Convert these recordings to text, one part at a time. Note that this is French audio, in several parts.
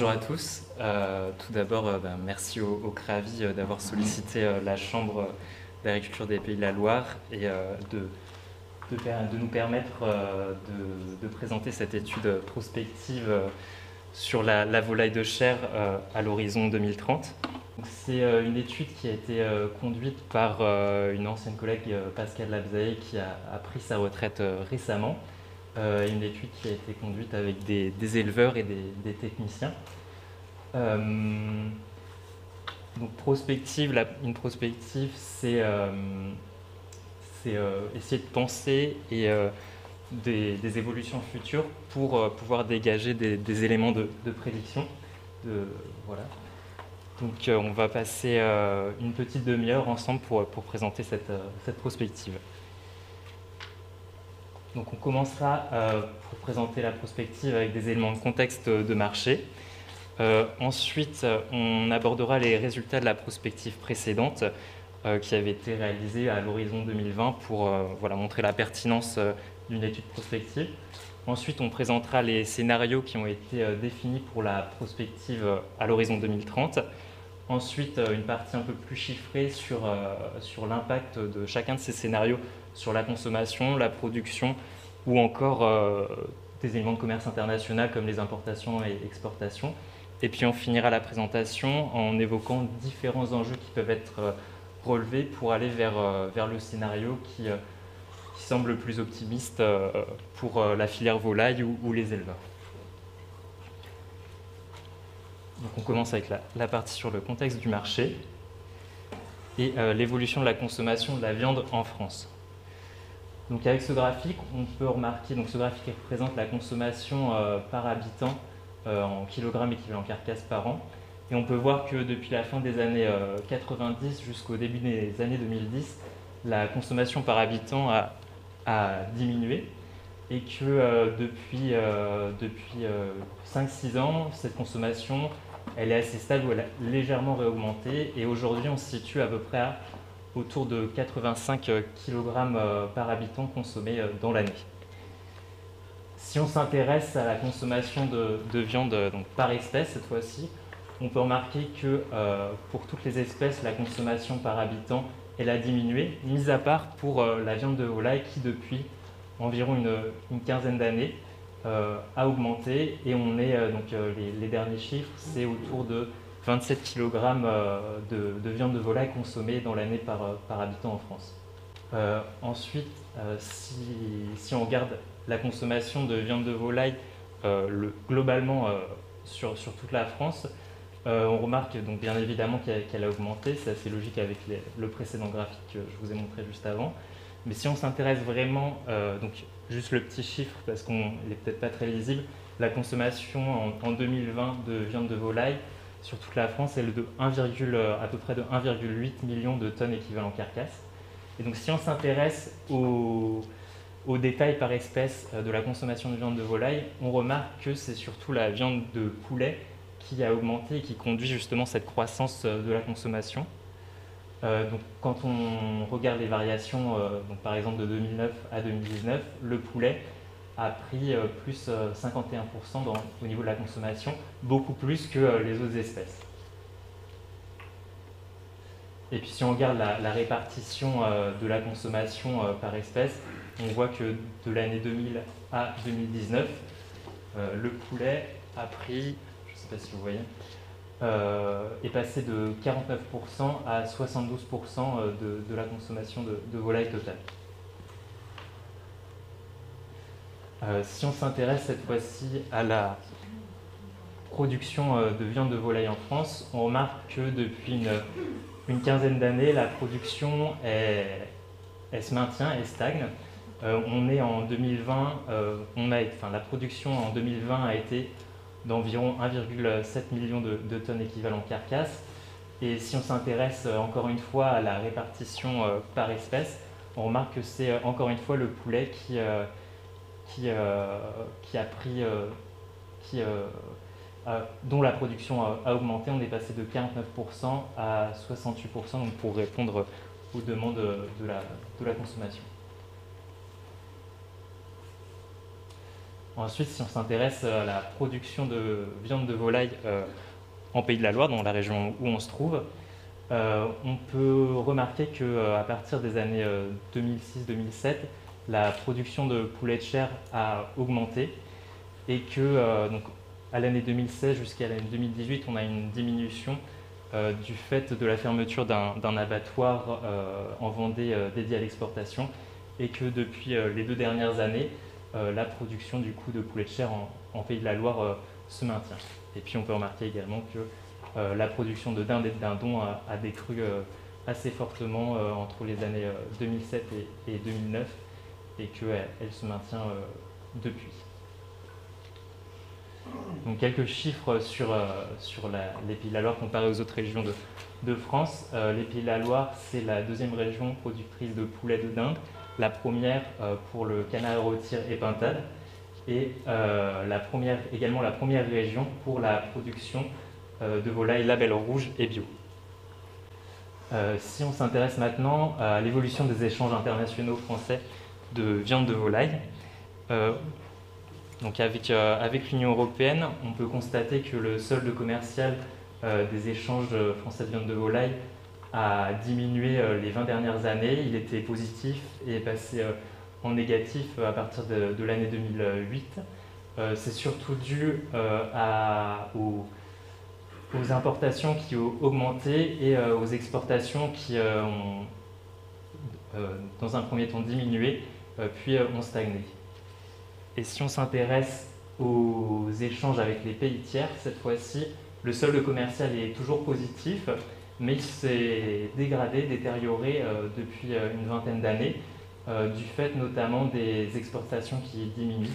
bonjour à tous. Euh, tout d'abord, euh, ben, merci au, CRAVI euh, d'avoir sollicité la Chambre d'agriculture des Pays de la Loire et de, nous permettre de, présenter cette étude prospective sur la, la volaille de chair à l'horizon 2030. Donc, C'est une étude qui a été conduite par une ancienne collègue, Pascal Labzaye, qui a, pris sa retraite récemment. Euh, une étude qui a été conduite avec des, éleveurs et des, techniciens. Euh, donc prospective, une prospective, c'est euh, essayer de penser et des, évolutions futures pour pouvoir dégager des, éléments de, de prédiction. Voilà. Donc on va passer une petite demi-heure ensemble pour, présenter cette prospective. Donc on commencera euh, pour présenter la prospective avec des éléments de contexte de marché. Euh, ensuite, on abordera les résultats de la prospective précédente euh, qui avait été réalisée à l'horizon 2020 pour voilà, montrer la pertinence d'une étude prospective. Ensuite, on présentera les scénarios qui ont été définis pour la prospective à l'horizon 2030. Ensuite, une partie un peu plus chiffrée sur, sur l'impact de chacun de ces scénarios sur la consommation, la production ou encore euh, des éléments de commerce international comme les importations et exportations. Et puis on finira la présentation en évoquant différents enjeux qui peuvent être euh, relevés pour aller vers, euh, vers le scénario qui, semble le plus optimiste pour la filière volaille ou, les éleveurs. Donc on commence avec la, partie sur le contexte du marché et l'évolution de la consommation de la viande en France. Donc avec ce graphique, on peut remarquer, donc ce graphique représente la consommation euh, par habitant euh, en kilogrammes équivalent carcasse par an. Et on peut voir que depuis la fin des années euh, 90 jusqu'au début des années 2010, la consommation par habitant a, diminué et que euh, depuis, euh, depuis euh, 5-6 ans, cette consommation elle est assez stable ou elle a légèrement réaugmenté. Et aujourd'hui, on se situe à peu près à autour de 85 kg par habitant consommé euh, dans l'année. Si on s'intéresse à la consommation de, de viande euh, par espèce cette fois-ci, on peut remarquer que euh, pour toutes les espèces, la consommation par habitant elle a diminué, mis à part pour euh, la viande de volaille qui depuis environ une, quinzaine d'années euh, a augmenté et on est euh, donc euh, les, les derniers chiffres, c'est autour de 27 kg de, de viande de volaille consommée dans l'année par, euh, habitant en France. Euh, ensuite, euh, si, on regarde la consommation de viande de volaille euh, le- globalement euh, sur, toute la France, euh, on remarque donc bien évidemment qu'elle a augmenté, c'est assez logique avec le précédent graphique que je vous ai montré juste avant. Mais si on s'intéresse vraiment, euh, donc juste le petit chiffre parce qu'on n'est peut-être pas très lisible, la consommation en 2020 de viande de volaille sur toute la France elle est de 1, à peu près de 1,8 million de tonnes équivalent carcasse. Et donc si on s'intéresse aux, aux détails par espèce euh, de la consommation de viande de volaille, on remarque que c'est surtout la viande de poulet qui a augmenté et qui conduit justement cette croissance euh, de la consommation. Euh, donc, quand on regarde les variations, euh, donc par exemple de 2009 à 2019, le poulet a pris euh, plus euh, 51% dans- au niveau de la consommation, beaucoup plus que euh, les autres espèces. Et puis si on regarde la, répartition euh, de la consommation euh, par espèce, on voit que de l'année 2000 à 2019, euh, le poulet a pris, je ne sais pas si vous voyez, euh, est passé de 49% à 72% euh, de, la consommation de, de volaille totale. Euh, si on s'intéresse cette fois-ci à la production euh, de viande de volaille en France, on remarque que depuis une, quinzaine d'années, la production est- elle se maintient et stagne. Euh, on est en 2020, euh, on a, enfin, la production en 2020 a été d'environ 1,7 million de, de tonnes équivalent carcasse. Et si on s'intéresse encore une fois à la répartition par espèce, on remarque que c'est encore une fois le poulet qui, euh, qui a pris, euh, qui, euh, dont la production a, a augmenté. On est passé de 49% à 68% donc pour répondre aux demandes de la, de la consommation. Ensuite, si on s'intéresse à la production de viande de volaille en Pays de la Loire, dans la région où on se trouve, on peut remarquer qu'à partir des années 2006-2007, la production de poulet de chair a augmenté et que donc, à l'année 2016 jusqu'à l'année 2018, on a une diminution euh, du fait de la fermeture d'un abattoir euh, en Vendée euh, dédié à l'exportation et que depuis les deux dernières années, la production du coup de poulet de chair en, Pays de la Loire se maintient. Et puis on peut remarquer également que la production de dinde et de dindon a, décru assez fortement entre les années 2007 et, 2009 et qu'elle se maintient depuis. Donc quelques chiffres sur, euh, sur les Pays de la Loire comparés aux autres régions de, France. Euh, les Pays de la Loire, c'est la deuxième région productrice de poulet de dinde, la première euh, pour le canard rôtir et pintade, et la première, également la première région pour la production de volailles label rouge et bio. si on s'intéresse maintenant à l'évolution des échanges internationaux français de viande de volaille, donc avec, euh, avec l'Union européenne, on peut constater que le solde commercial euh, des échanges français de viande de volaille a diminué euh, les 20 dernières années. Il était positif et est passé en négatif à partir de, l'année 2008. C'est surtout dû aux, importations qui ont augmenté et aux exportations qui ont, dans un premier temps, diminué, puis ont stagné. Et si on s'intéresse aux échanges avec les pays tiers, cette fois-ci, le solde commercial est toujours positif, mais il s'est dégradé, détérioré euh, depuis euh, une vingtaine d'années, euh, du fait notamment des exportations qui diminuent.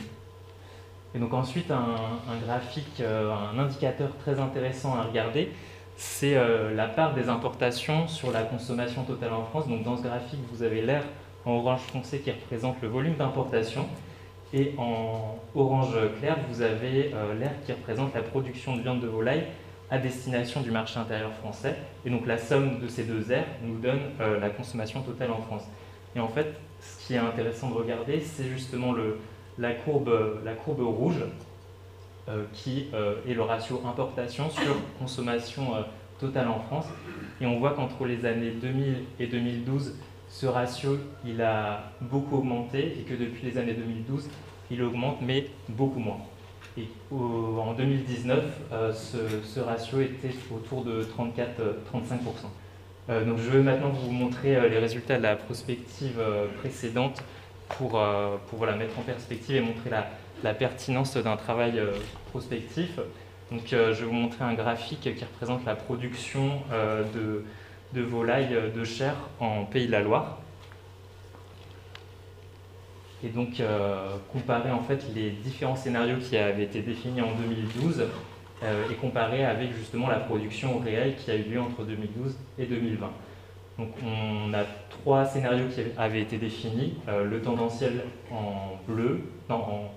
Et donc ensuite, un, graphique, un indicateur très intéressant à regarder, c'est la part des importations sur la consommation totale en France. Donc dans ce graphique, vous avez l'air en orange foncé qui représente le volume d'importation. Et en orange clair, vous avez euh, l'air qui représente la production de viande de volaille à destination du marché intérieur français. Et donc la somme de ces deux aires nous donne euh, la consommation totale en France. Et en fait, ce qui est intéressant de regarder, c'est justement la, courbe, la courbe rouge, euh, qui est le ratio importation sur consommation totale en France. Et on voit qu'entre les années 2000 et 2012, ce ratio il a beaucoup augmenté et que depuis les années 2012, il augmente, mais beaucoup moins. Et en 2019, euh, ce, ratio était autour de 34-35%. Euh, donc je vais maintenant vous montrer euh, les résultats de la prospective précédente pour, pour mettre en perspective et montrer la, la pertinence d'un travail prospectif. Donc, je vais vous montrer un graphique qui représente la production de, de volailles de chair en Pays de la Loire et donc euh, comparer en fait les différents scénarios qui avaient été définis en 2012 euh, et comparer avec justement la production réelle qui a eu lieu entre 2012 et 2020. Donc on a trois scénarios qui avaient été définis, euh, le tendanciel en bleu, non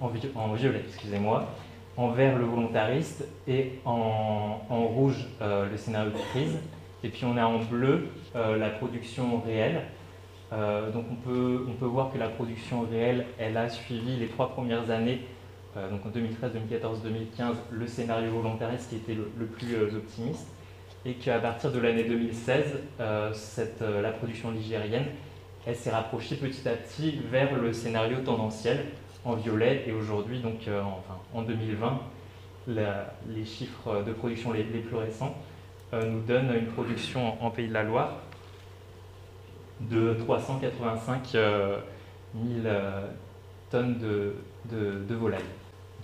en, violet, excusez-moi, en vert le volontariste et en rouge le scénario de crise. Et puis on a en bleu la production réelle. Euh, donc on peut, on peut voir que la production réelle, elle a suivi les trois premières années, euh, donc en 2013, 2014, 2015, le scénario volontariste qui était le, plus euh, optimiste, et qu'à partir de l'année 2016, cette, la production ligérienne, elle s'est rapprochée petit à petit vers le scénario tendanciel en violet, et aujourd'hui, donc en 2020, les chiffres de production les, plus récents nous donnent une production en Pays de la Loire de 385 000 euh, euh, tonnes de, de, volailles.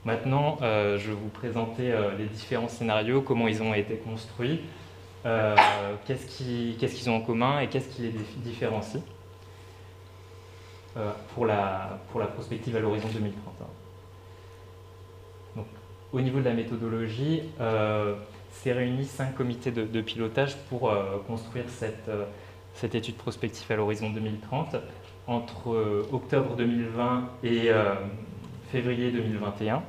Maintenant, euh, je vais vous présenter les différents scénarios, comment ils ont été construits, qu'est-ce qu'ils ont en commun et qu'est-ce qui les différencie pour, la, pour la prospective à l'horizon 2030. Donc, au niveau de la méthodologie, c'est réuni cinq comités de, pilotage pour construire cette cette étude prospective à l'horizon 2030 entre euh, octobre 2020 et euh, février 2021.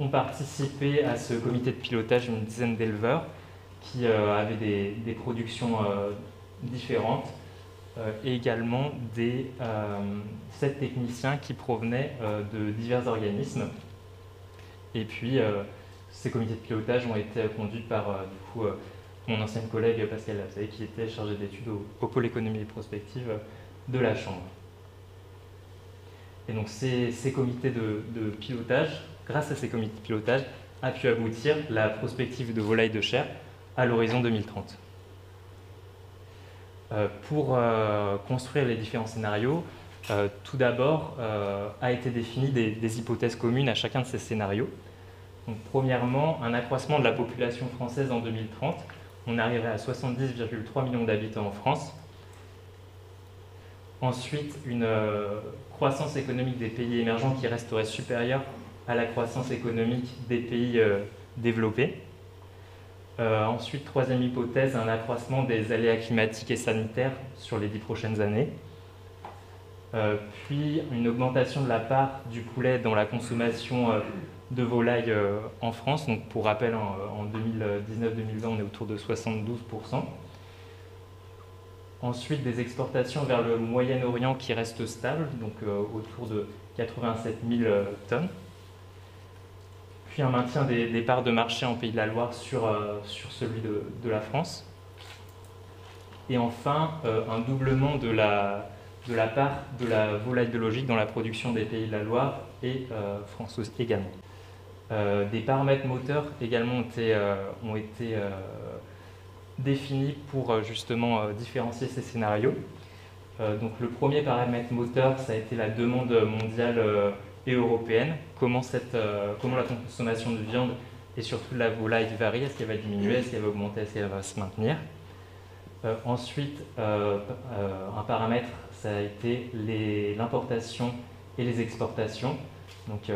Ont participé à ce comité de pilotage une dizaine d'éleveurs qui euh, avaient des, productions différentes. et également des sept techniciens qui provenaient de divers organismes. Et puis, ces comités de pilotage ont été conduits par du coup, mon ancienne collègue Pascal Lapsay, qui était chargée d'études au, pôle économie et prospective de la Chambre. Et donc ces, comités de, pilotage, grâce à ces comités de pilotage, a pu aboutir la prospective de volaille de chair à l'horizon 2030. Euh, pour euh, construire les différents scénarios, euh, tout d'abord a été défini des, des, hypothèses communes à chacun de ces scénarios. Donc, premièrement, un accroissement de la population française en 2030 on arriverait à 70,3 millions d'habitants en France. Ensuite, une euh, croissance économique des pays émergents qui resterait supérieure à la croissance économique des pays euh, développés. Euh, ensuite, troisième hypothèse, un accroissement des aléas climatiques et sanitaires sur les dix prochaines années. puis une augmentation de la part du poulet dans la consommation de volailles euh, en France. Donc, pour rappel, en, 2019-2020, on est autour de 72%. Ensuite, des exportations vers le Moyen-Orient qui restent stables, donc euh, autour de 87 000 euh, tonnes. Puis un maintien des, parts de marché en Pays de la Loire sur, celui de, la France. Et enfin, un doublement de la, part de la volaille biologique dans la production des Pays de la Loire et France également. Euh, des paramètres moteurs également ont été, euh, ont été euh, définis pour justement différencier ces scénarios. donc le premier paramètre moteur, ça a été la demande mondiale et européenne. Comment, cette, comment la consommation de viande et surtout de la volaille varie? Est-ce qu'elle va diminuer? Est-ce qu'elle va augmenter? Est-ce qu'elle va se maintenir? Ensuite, un paramètre, ça a été l'importation et les exportations. Donc,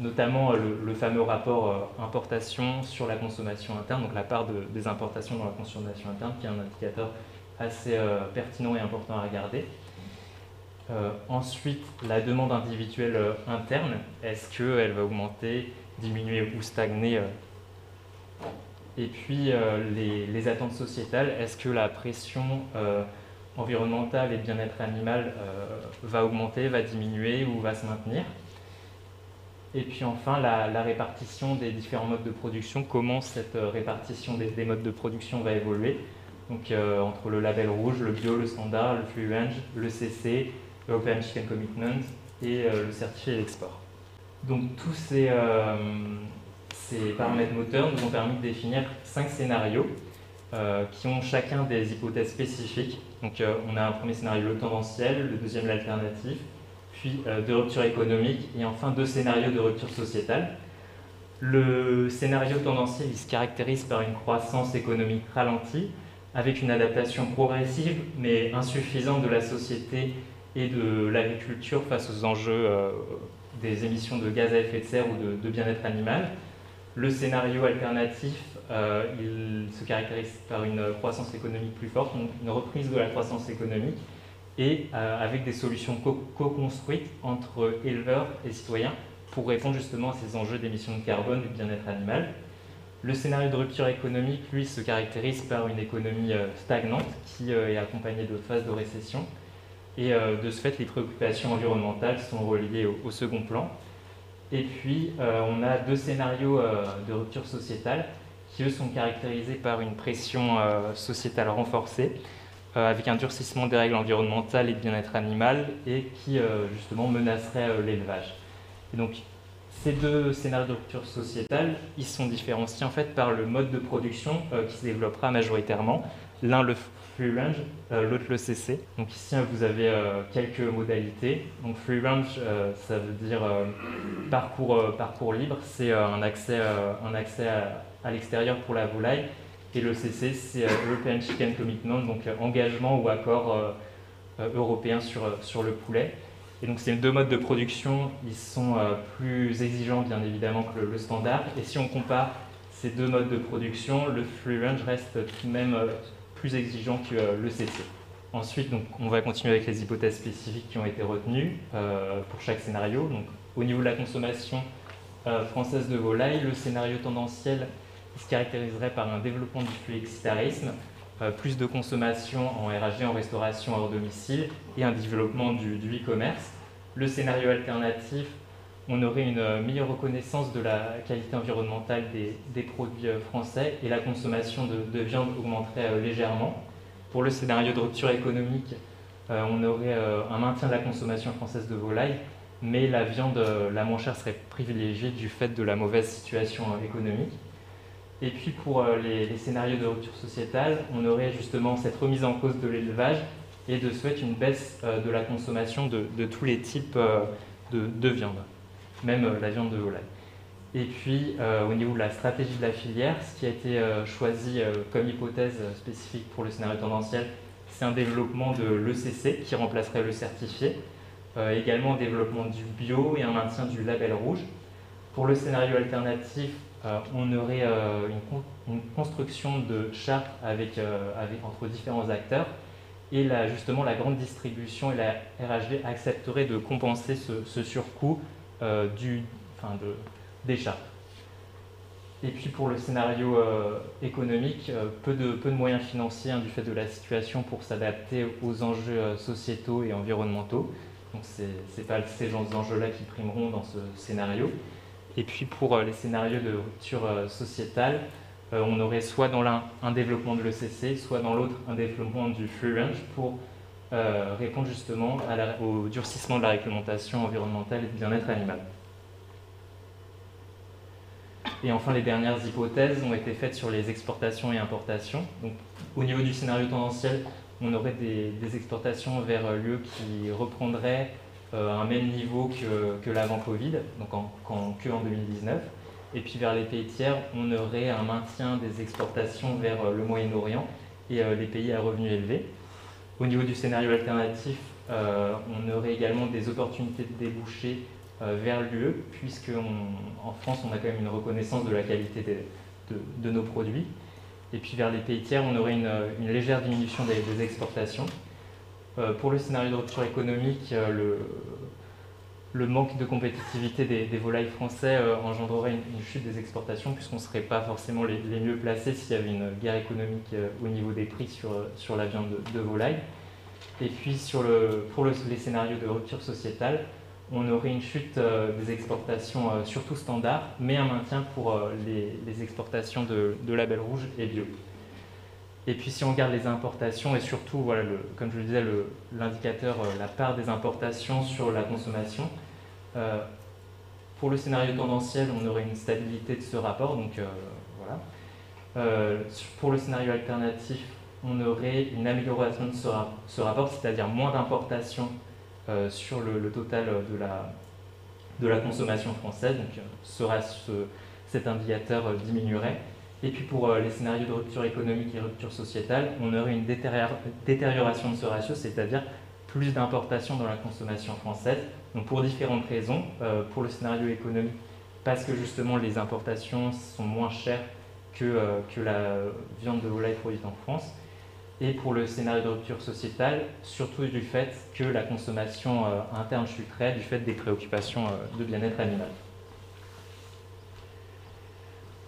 notamment euh, le, fameux rapport euh, importation sur la consommation interne, donc la part des importations dans la consommation interne, qui est un indicateur assez euh, pertinent et important à regarder. ensuite, la demande individuelle interne, est-ce qu'elle va augmenter, diminuer ou stagner Et puis, les, attentes sociétales, est-ce que la pression environnementale et bien-être animal va augmenter, va diminuer ou va se maintenir? Et puis enfin, la, répartition des différents modes de production, comment cette euh, répartition des, modes de production va évoluer. Donc euh, entre le label rouge, le bio, le standard, le free range, le CC, l'Open Chicken Commitment et euh, le certifié d'export. Donc tous ces, ces, paramètres moteurs nous ont permis de définir cinq scénarios qui ont chacun des hypothèses spécifiques. Donc on a un premier scénario, le tendanciel, le deuxième, l'alternatif, puis euh, de rupture économique, et enfin deux scénarios de rupture sociétale. Le scénario tendanciel il se caractérise par une croissance économique ralentie, avec une adaptation progressive mais insuffisante de la société et de l'agriculture face aux enjeux euh, des émissions de gaz à effet de serre ou de, bien-être animal. Le scénario alternatif, euh, il se caractérise par une croissance économique plus forte, donc une reprise de la croissance économique, et euh, avec des solutions co-construites entre éleveurs et citoyens pour répondre justement à ces enjeux d'émissions de carbone et de bien-être animal. Le scénario de rupture économique, lui, se caractérise par une économie euh, stagnante qui euh, est accompagnée de phases de récession. Et de ce fait, les préoccupations environnementales sont reliées au, second plan. Et puis, on a deux scénarios de rupture sociétale qui, eux, sont caractérisés par une pression sociétale renforcée avec un durcissement des règles environnementales et de bien-être animal et qui euh, justement menacerait euh, l'élevage. Et donc ces deux scénarios de rupture sociétale, ils sont différenciés en fait par le mode de production qui se développera majoritairement. L'un le free range, l'autre le CC. Donc ici vous avez quelques modalités. Donc free range, ça veut dire parcours, parcours libre, c'est un accès, un accès à l'extérieur pour la volaille et le CC, c'est euh, European Chicken Commitment, donc euh, engagement ou accord euh, européen sur, sur le poulet. Et donc c'est deux modes de production, ils sont plus exigeants bien évidemment que le, standard. Et si on compare ces deux modes de production, le free range reste tout de même plus exigeant que le CC. Ensuite, donc, on va continuer avec les hypothèses spécifiques qui ont été retenues pour chaque scénario. Donc, au niveau de la consommation française de volaille, le scénario tendanciel se caractériserait par un développement du flexitarisme plus de consommation en RHG, en restauration hors domicile, et un développement du, e-commerce. Le scénario alternatif, on aurait une meilleure reconnaissance de la qualité environnementale des, produits français et la consommation de, viande augmenterait légèrement. Pour le scénario de rupture économique, on aurait un maintien de la consommation française de volaille, mais la viande la moins chère serait privilégiée du fait de la mauvaise situation économique. Et puis pour euh, les, scénarios de rupture sociétale, on aurait justement cette remise en cause de l'élevage et de souhaiter une baisse euh, de la consommation de, tous les types euh, de, viande, même la viande de volaille. Et puis au niveau de la stratégie de la filière, ce qui a été choisi comme hypothèse spécifique pour le scénario tendanciel, c'est un développement de l'ECC qui remplacerait le certifié, également un développement du bio et un maintien du label rouge. Pour le scénario alternatif, on aurait euh, une, construction de chartes euh, avec, entre différents acteurs et justement la grande distribution et la RHD accepteraient de compenser ce, surcoût du, des chartes. Et puis pour le scénario économique, peu, de, de, moyens financiers hein, du fait de la situation pour s'adapter aux enjeux sociétaux et environnementaux. Donc ce n'est pas ces genres d'enjeux-là qui primeront dans ce scénario. Et puis pour euh, les scénarios de rupture euh, sociétale, euh, on aurait soit dans l'un un développement de l'ECC, soit dans l'autre un développement du free range pour répondre justement au durcissement de la réglementation environnementale et de bien-être animal. Et enfin, les dernières hypothèses ont été faites sur les exportations et importations. Donc, au niveau du scénario tendanciel, on aurait des, exportations vers l'UE qui reprendraient un même niveau que, l'avant Covid, donc en 2019. Et puis vers les pays tiers, on aurait un maintien des exportations vers euh, le Moyen-Orient et euh, les pays à revenus élevés. Au niveau du scénario alternatif, on aurait également des opportunités de déboucher vers l'UE, puisque en France, on a quand même une reconnaissance de la qualité de, nos produits. Et puis vers les pays tiers, on aurait une, légère diminution des exportations. Euh, pour le scénario de rupture économique, euh, le, manque de compétitivité des, volailles français euh, engendrerait une, chute des exportations puisqu'on ne serait pas forcément les, mieux placés s'il y avait une guerre économique au niveau des prix sur, la viande de, volaille. Et puis pour les scénarios de rupture sociétale, on aurait une chute des exportations surtout standard, mais un maintien pour les, exportations de, de label rouge et bio. Et puis si on regarde les importations et surtout, voilà, comme je le disais, l'indicateur, euh, la part des importations sur la consommation, euh, pour le scénario tendanciel, on aurait une stabilité de ce rapport. Donc euh, voilà. pour le scénario alternatif, on aurait une amélioration de ce, rapport, c'est-à-dire moins d'importations sur le, total de la, de la consommation française. Donc cet indicateur diminuerait. Et puis pour euh, les scénarios de rupture économique et rupture sociétale, on aurait une détérioration de ce ratio, c'est-à-dire plus d'importations dans la consommation française. Donc pour différentes raisons. Euh, pour le scénario économique, parce que justement les importations sont moins chères que, euh, que la viande de volaille produite en France. Et pour le scénario de rupture sociétale, surtout du fait que la consommation interne chuterait du fait des préoccupations de bien-être animal.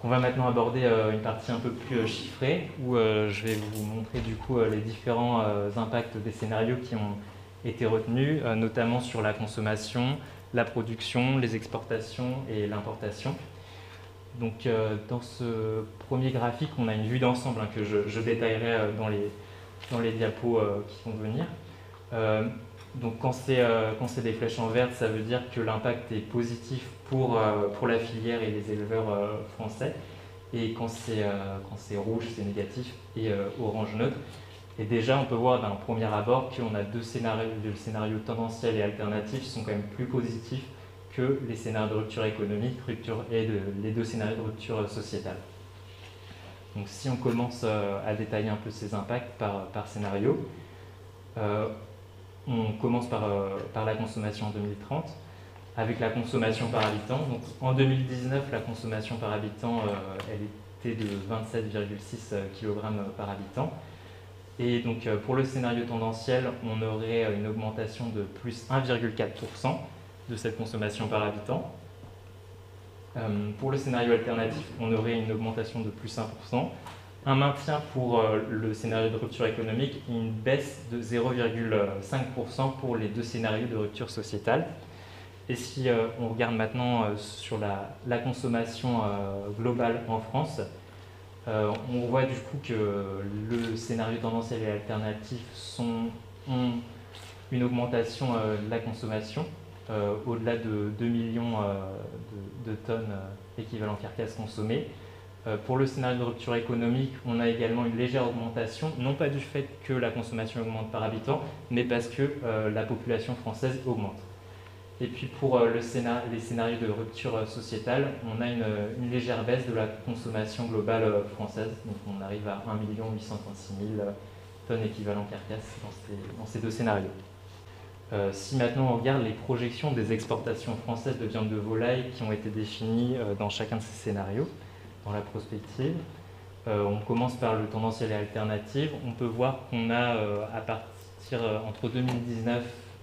On va maintenant aborder euh, une partie un peu plus euh, chiffrée où euh, je vais vous montrer du coup les différents impacts des scénarios qui ont été retenus, notamment sur la consommation, la production, les exportations et l'importation. Donc dans ce premier graphique, on a une vue d'ensemble hein, que je, détaillerai dans les, dans les diapos qui vont venir. Donc quand c'est des flèches en vert, ça veut dire que l'impact est positif pour, euh, la filière et les éleveurs euh, français. Et quand c'est euh, rouge, c'est négatif, et orange neutre. Et déjà, on peut voir d'un premier abord qu'on a deux scénarios, le scénario tendanciel et alternatif sont quand même plus positifs que les scénarios de rupture économique rupture, et les deux scénarios de rupture sociétale. Donc si on commence à détailler un peu ces impacts par scénario, on commence par, par la consommation en 2030 avec la consommation par habitant. Donc, en 2019, la consommation par habitant, euh, elle était de 27,6 kg par habitant. Et donc, euh, pour le scénario tendanciel, on aurait une augmentation de plus 1,4% de cette consommation par habitant. Euh, pour le scénario alternatif, on aurait une augmentation de plus 1%. Un maintien pour le scénario de rupture économique et une baisse de 0,5% pour les deux scénarios de rupture sociétale. Et si on regarde maintenant sur la, consommation globale en France, on voit du coup que le scénario tendanciel et alternatif sont, ont une augmentation de la consommation euh, au-delà de 2 millions euh, de, tonnes euh, équivalent carcasse consommées. Pour le scénario de rupture économique, on a également une légère augmentation, non pas du fait que la consommation augmente par habitant, mais parce que la population française augmente. Et puis pour le les scénarios de rupture sociétale, on a une, légère baisse de la consommation globale française. Donc on arrive à 1 836 000 tonnes équivalent carcasse dans ces deux scénarios. Euh, si maintenant on regarde les projections des exportations françaises de viande de volaille qui ont été définies euh, dans chacun de ces scénarios, dans la prospective, euh, on commence par le tendanciel et alternative. On peut voir qu'on a à partir entre 2019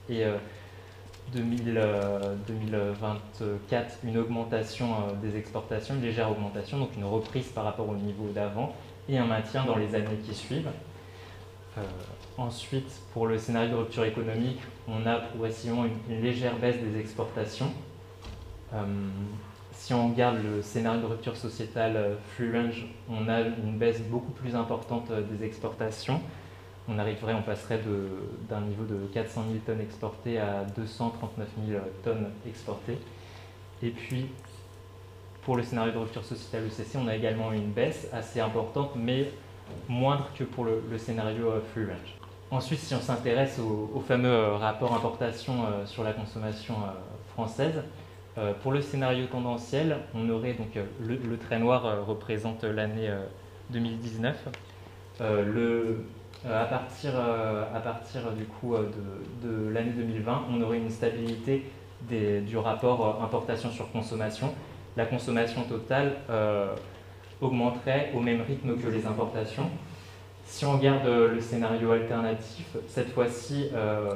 et 2024 une augmentation des exportations, une légère augmentation, donc une reprise par rapport au niveau d'avant et un maintien dans les années qui suivent. Ensuite, pour le scénario de rupture économique, on a progressivement une, légère baisse des exportations. Euh, si on regarde le scénario de rupture sociétale euh, free range, on a une baisse beaucoup plus importante euh, des exportations. On arriverait, on passerait d'un niveau de 400 000 tonnes exportées à 239 000 tonnes exportées. Et puis, pour le scénario de rupture sociétale ECC, on a également une baisse assez importante, mais moindre que pour le, scénario free range. Ensuite, si on s'intéresse au, fameux euh, rapport importation euh, sur la consommation euh, pour le scénario tendanciel, on aurait donc le, trait noir représente l'année 2019. à, partir, à partir du coup de, l'année 2020, on aurait une stabilité du rapport importation sur consommation. La consommation totale augmenterait au même rythme que les importations. Si on regarde euh, le scénario alternatif, cette fois-ci, euh,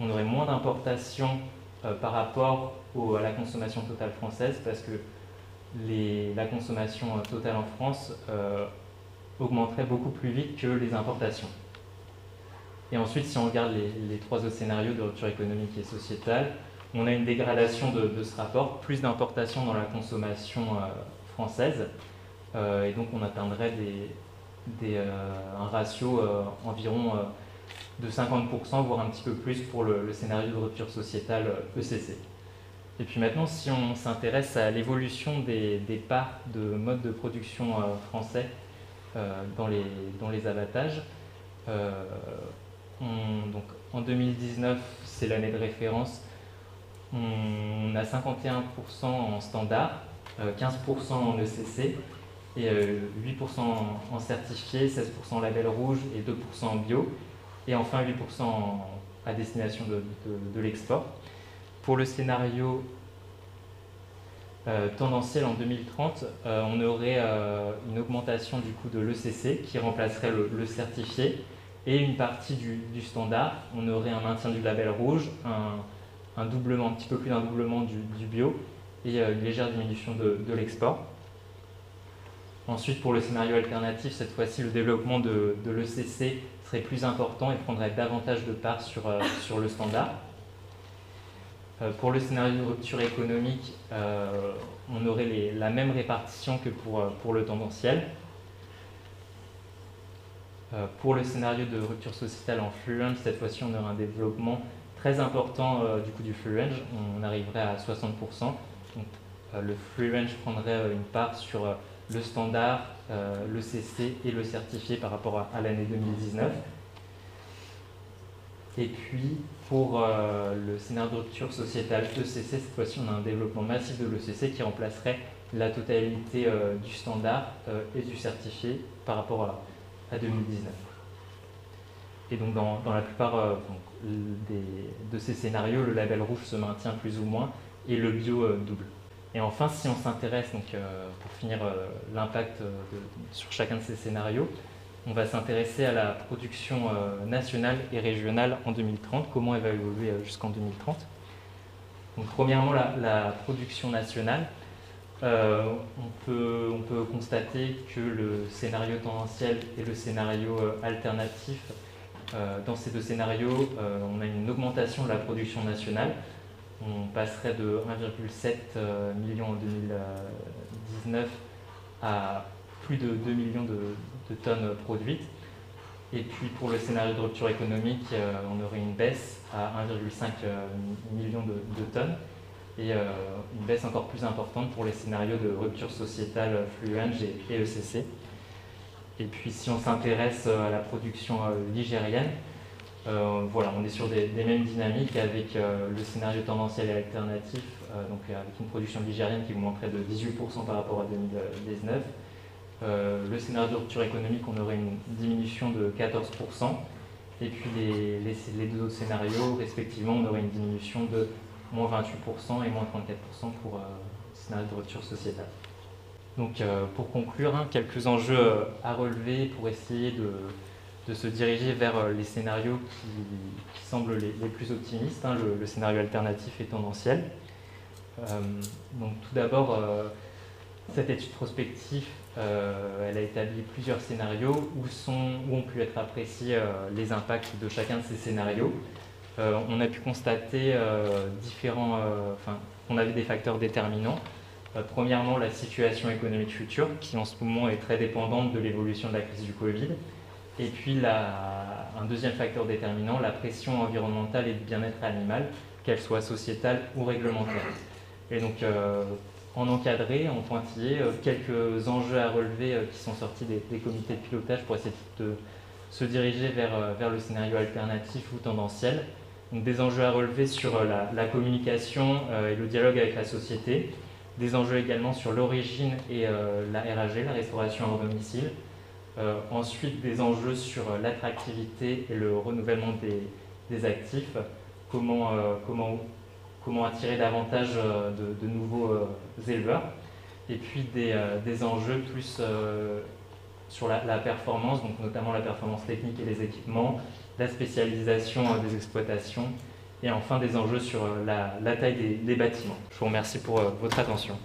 on aurait moins d'importations euh, par rapport à la consommation totale française parce que la consommation totale en France augmenterait beaucoup plus vite que les importations. Et ensuite, si on regarde les, trois autres scénarios de rupture économique et sociétale, on a une dégradation de, ce rapport, plus d'importations dans la consommation française, et donc on atteindrait euh, un ratio euh, environ euh, de 50%, voire un petit peu plus pour le, scénario de rupture sociétale ECC. Et puis maintenant, si on s'intéresse à l'évolution des, parts de mode de production français dans, les, dans les abattages, donc en 2019, c'est l'année de référence, on a 51% en standard, 15% en ECC, et 8% euh, en certifié, 16% en label rouge et 2% en bio, et enfin 8% à destination de, l'export. Pour le scénario euh, tendanciel en 2030, euh, on aurait une augmentation du coût de l'ECC qui remplacerait le, certifié et une partie du, standard. On aurait un maintien du label rouge, un, doublement, un petit peu plus d'un doublement du, bio et une légère diminution de l'export. Ensuite, pour le scénario alternatif, cette fois-ci, le développement de, l'ECC serait plus important et prendrait davantage de part euh, sur le standard. Euh, pour le scénario de rupture économique, euh, on aurait la même répartition que pour, pour le tendanciel. pour le scénario de rupture sociétale en fluence, cette fois-ci, on aurait un développement très important du coup du range. On arriverait à 60%. le free range prendrait une part sur le standard, euh, le CC et le certifié par rapport à, l'année 2019. Et puis, pour euh, le scénario de rupture sociétale ECC, cette fois-ci, on a un développement massif de l'ECC qui remplacerait la totalité euh, du standard et du certifié par rapport à, 2019. Et donc, dans, la plupart de ces scénarios, le label rouge se maintient plus ou moins et le bio double. Et enfin, si on s'intéresse, euh, pour finir euh, l'impact euh, sur chacun de ces scénarios, on va s'intéresser à la production nationale et régionale en 2030, comment elle va évoluer jusqu'en 2030. Donc, premièrement, la, production nationale. on, peut, on, peut, constater que le scénario tendanciel et le scénario alternatif, dans ces deux scénarios, on a une augmentation de la production nationale. On passerait de 1,7 million en 2019 à plus de 2 millions de, tonnes produites. Et puis pour le scénario de rupture économique, euh, on aurait une baisse à 1,5 euh, million de, tonnes et euh, une baisse encore plus importante pour les scénarios de rupture sociétale Fluenge et, ECC. Et puis si on s'intéresse à la production ligérienne, voilà, on est sur des, mêmes dynamiques avec le scénario tendanciel et alternatif, donc avec une production ligérienne qui augmenterait de 18% par rapport à 2019 euh, le scénario de rupture économique, on aurait une diminution de 14%. Et puis les, deux autres scénarios, respectivement, on aurait une diminution de moins 28% et moins 34% pour euh, le scénario de rupture sociétale. Donc euh, pour conclure, hein, quelques enjeux à relever pour essayer de, se diriger vers les scénarios qui, semblent les, plus optimistes, hein, le, scénario alternatif et tendanciel. donc tout d'abord, cette étude prospective euh, elle a établi plusieurs scénarios où ont pu être appréciés euh, les impacts de chacun de ces scénarios. Euh, on a pu constater différents, enfin, on avait des facteurs déterminants. premièrement, la situation économique future, qui en ce moment est très dépendante de l'évolution de la crise du Covid. Et puis un deuxième facteur déterminant, la pression environnementale et de bien-être animal, qu'elle soit sociétale ou réglementaire. Et donc, en encadré, en pointillé, euh, quelques enjeux à relever euh, qui sont sortis des, comités de pilotage pour essayer de se diriger vers, euh, vers le scénario alternatif ou tendanciel. Donc des enjeux à relever sur la, communication et le dialogue avec la société, des enjeux également sur l'origine et la RAG, la restauration hors domicile, ensuite des enjeux sur l'attractivité et le renouvellement des, des actifs, comment, comment comment attirer davantage euh, de, nouveaux euh, éleveurs, et puis des, euh, enjeux plus sur la, performance, donc notamment la performance technique et les équipements, la spécialisation des exploitations, et enfin des enjeux sur la, taille des, des, bâtiments. Je vous remercie pour votre attention.